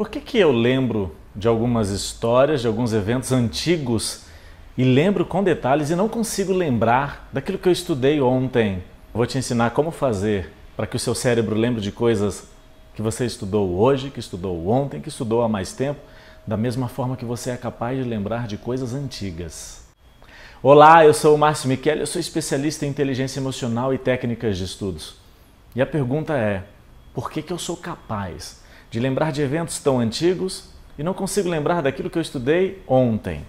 Por que, que eu lembro de algumas histórias, de alguns eventos antigos e lembro com detalhes e não consigo lembrar daquilo que eu estudei ontem? vou te ensinar como fazer para que o seu cérebro lembre de coisas que você estudou hoje, que estudou ontem, que estudou há mais tempo, da mesma forma que você é capaz de lembrar de coisas antigas. Olá, eu sou o Márcio Michele, eu sou especialista em inteligência emocional e técnicas de estudos. E a pergunta é: por que, que eu sou capaz de lembrar de eventos tão antigos e não consigo lembrar daquilo que eu estudei ontem?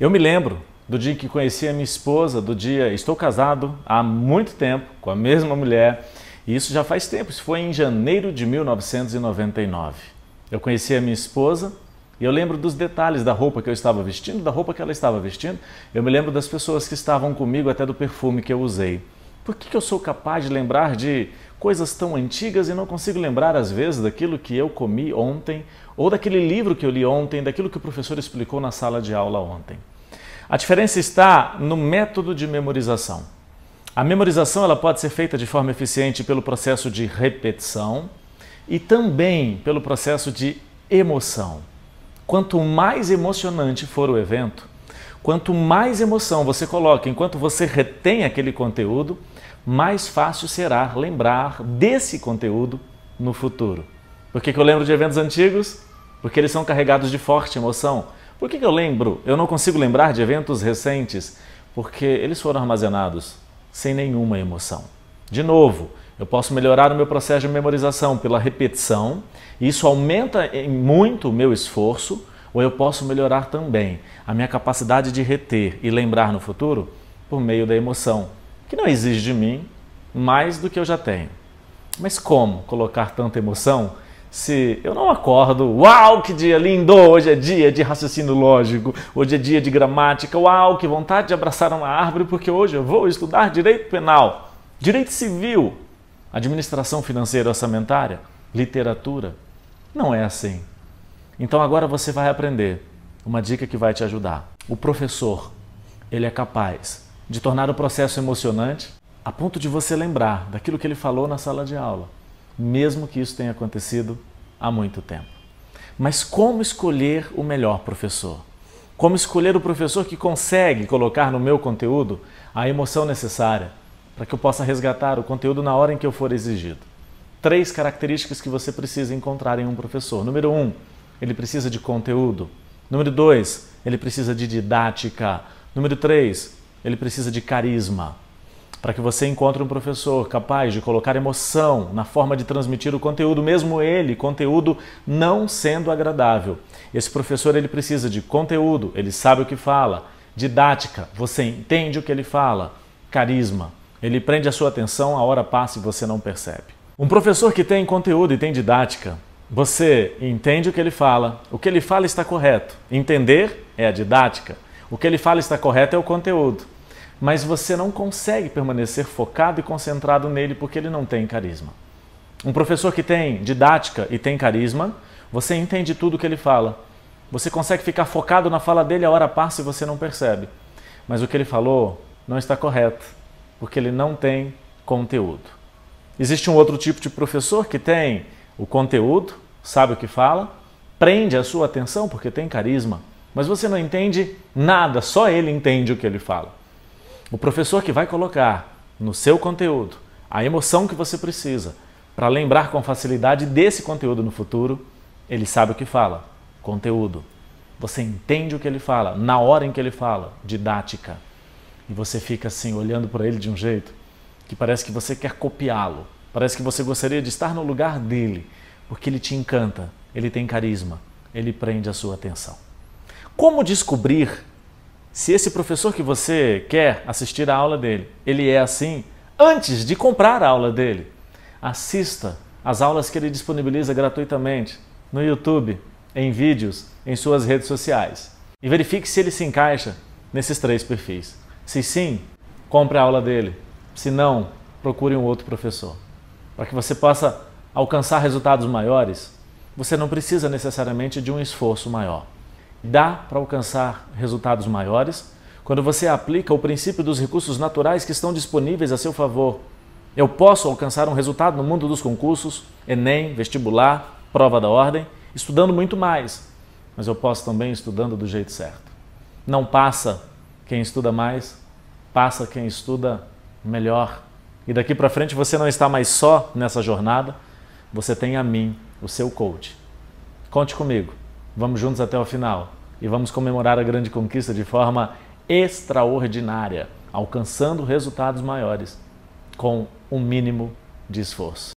Eu me lembro do dia que conheci a minha esposa, do dia estou casado há muito tempo com a mesma mulher, e isso já faz tempo, isso foi em janeiro de 1999. Eu conheci a minha esposa e eu lembro dos detalhes da roupa que eu estava vestindo, da roupa que ela estava vestindo. Eu me lembro das pessoas que estavam comigo, até do perfume que eu usei. Por que, que eu sou capaz de lembrar de coisas tão antigas e não consigo lembrar, às vezes, daquilo que eu comi ontem, ou daquele livro que eu li ontem, daquilo que o professor explicou na sala de aula ontem? A diferença está no método de memorização. A memorização ela pode ser feita de forma eficiente pelo processo de repetição e também pelo processo de emoção. Quanto mais emocionante for o evento, quanto mais emoção você coloca enquanto você retém aquele conteúdo, mais fácil será lembrar desse conteúdo no futuro. Por que, que eu lembro de eventos antigos? Porque eles são carregados de forte emoção. Por que, que eu lembro? Eu não consigo lembrar de eventos recentes? Porque eles foram armazenados sem nenhuma emoção. De novo, eu posso melhorar o meu processo de memorização pela repetição, e isso aumenta muito o meu esforço, ou eu posso melhorar também a minha capacidade de reter e lembrar no futuro por meio da emoção, que não exige de mim mais do que eu já tenho. Mas como colocar tanta emoção se eu não acordo, uau, que dia lindo, hoje é dia de raciocínio lógico, hoje é dia de gramática, uau, que vontade de abraçar uma árvore, porque hoje eu vou estudar direito penal, direito civil, administração financeira orçamentária, literatura. Não é assim. Então agora você vai aprender uma dica que vai te ajudar. O professor, ele é capaz de tornar o processo emocionante a ponto de você lembrar daquilo que ele falou na sala de aula, mesmo que isso tenha acontecido há muito tempo. Mas como escolher o melhor professor? Como escolher o professor que consegue colocar no meu conteúdo a emoção necessária para que eu possa resgatar o conteúdo na hora em que eu for exigido. Três características que você precisa encontrar em um professor. Número um, ele precisa de conteúdo. Número dois, ele precisa de didática. Número três, ele precisa de carisma. Para que você encontre um professor capaz de colocar emoção na forma de transmitir o conteúdo, mesmo ele, conteúdo não sendo agradável. Esse professor ele precisa de conteúdo, ele sabe o que fala, didática, você entende o que ele fala, carisma, ele prende a sua atenção, a hora passa e você não percebe. Um professor que tem conteúdo e tem didática, você entende o que ele fala, o que ele fala está correto. Entender é a didática, o que ele fala está correto é o conteúdo. Mas você não consegue permanecer focado e concentrado nele porque ele não tem carisma. Um professor que tem didática e tem carisma, você entende tudo o que ele fala. Você consegue ficar focado na fala dele, a hora passa e você não percebe. Mas o que ele falou não está correto porque ele não tem conteúdo. Existe um outro tipo de professor que tem o conteúdo, sabe o que fala, prende a sua atenção porque tem carisma, mas você não entende nada, só ele entende o que ele fala. O professor que vai colocar no seu conteúdo a emoção que você precisa para lembrar com facilidade desse conteúdo no futuro, ele sabe o que fala, conteúdo. Você entende o que ele fala, na hora em que ele fala, didática. E você fica assim olhando para ele de um jeito que parece que você quer copiá-lo, parece que você gostaria de estar no lugar dele, porque ele te encanta, ele tem carisma, ele prende a sua atenção. Como descobrir se esse professor que você quer assistir a aula dele, ele é assim antes de comprar a aula dele? Assista às aulas que ele disponibiliza gratuitamente no YouTube, em vídeos, em suas redes sociais e verifique se ele se encaixa nesses três perfis. Se sim, compre a aula dele. Se não, procure um outro professor. Para que você possa alcançar resultados maiores, você não precisa necessariamente de um esforço maior. Dá para alcançar resultados maiores quando você aplica o princípio dos recursos naturais que estão disponíveis a seu favor. Eu posso alcançar um resultado no mundo dos concursos, Enem, vestibular, prova da ordem, estudando muito mais, mas eu posso também estudando do jeito certo. Não passa quem estuda mais, passa quem estuda melhor. E daqui para frente você não está mais só nessa jornada, você tem a mim, o seu coach. Conte comigo. Vamos juntos até o final e vamos comemorar a grande conquista de forma extraordinária, alcançando resultados maiores com um mínimo de esforço.